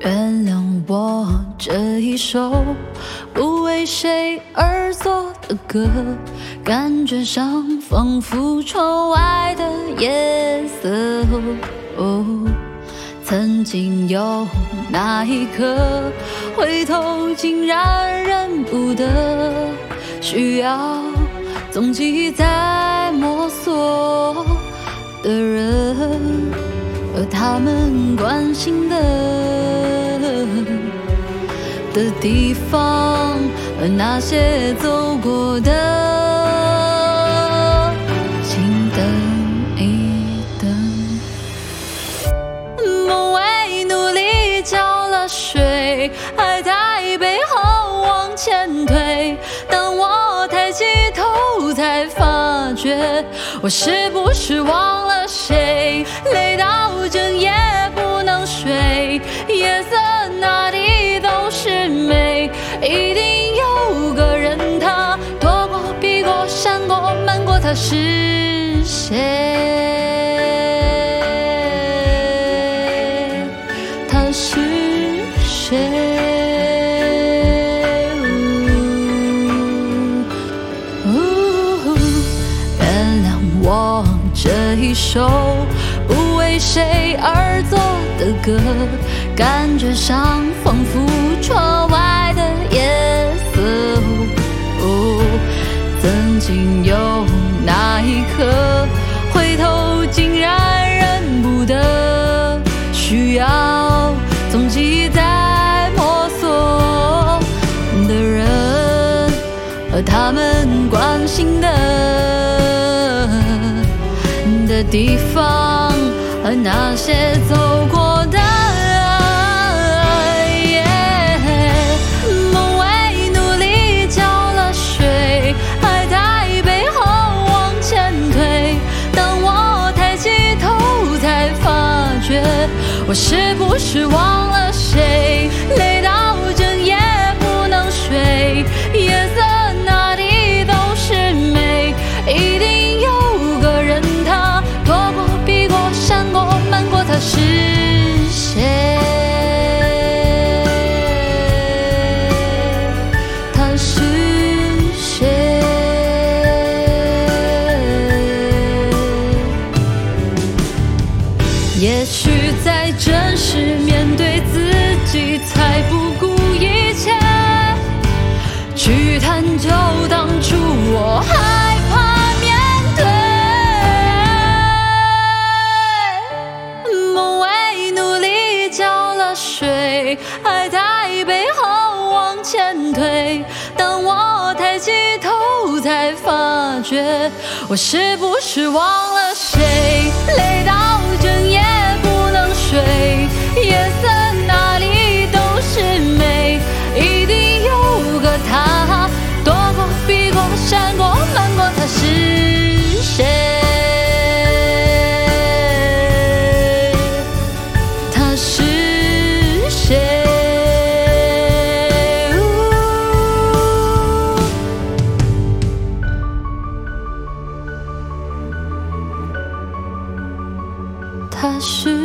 原谅我这一首不为谁而作的歌，感觉上仿佛窗外的夜色。曾经有那一刻，回头竟然认不得，需要踪迹在摸索的人，而他们关心的的地方，和那些走过的。请等一等。梦为努力浇了水，爱在背后往前推，当我抬起头，才发觉我是不是忘了谁？累到整夜不能睡，夜色哪里是谁，他是谁？原谅我这一首不为谁？而作的歌，感觉上仿佛窗外的夜色。曾经有那一刻，回头竟然认不得，需要踪迹在摸索的人，和他们关心的。的地方和那些走过我是不是忘了还在背后往前推，当我抬起头，才发觉我是不是忘了谁？累到整夜不能睡，夜色哪里都是美，一定有个他，躲过、避过、闪过、瞒过，他是是？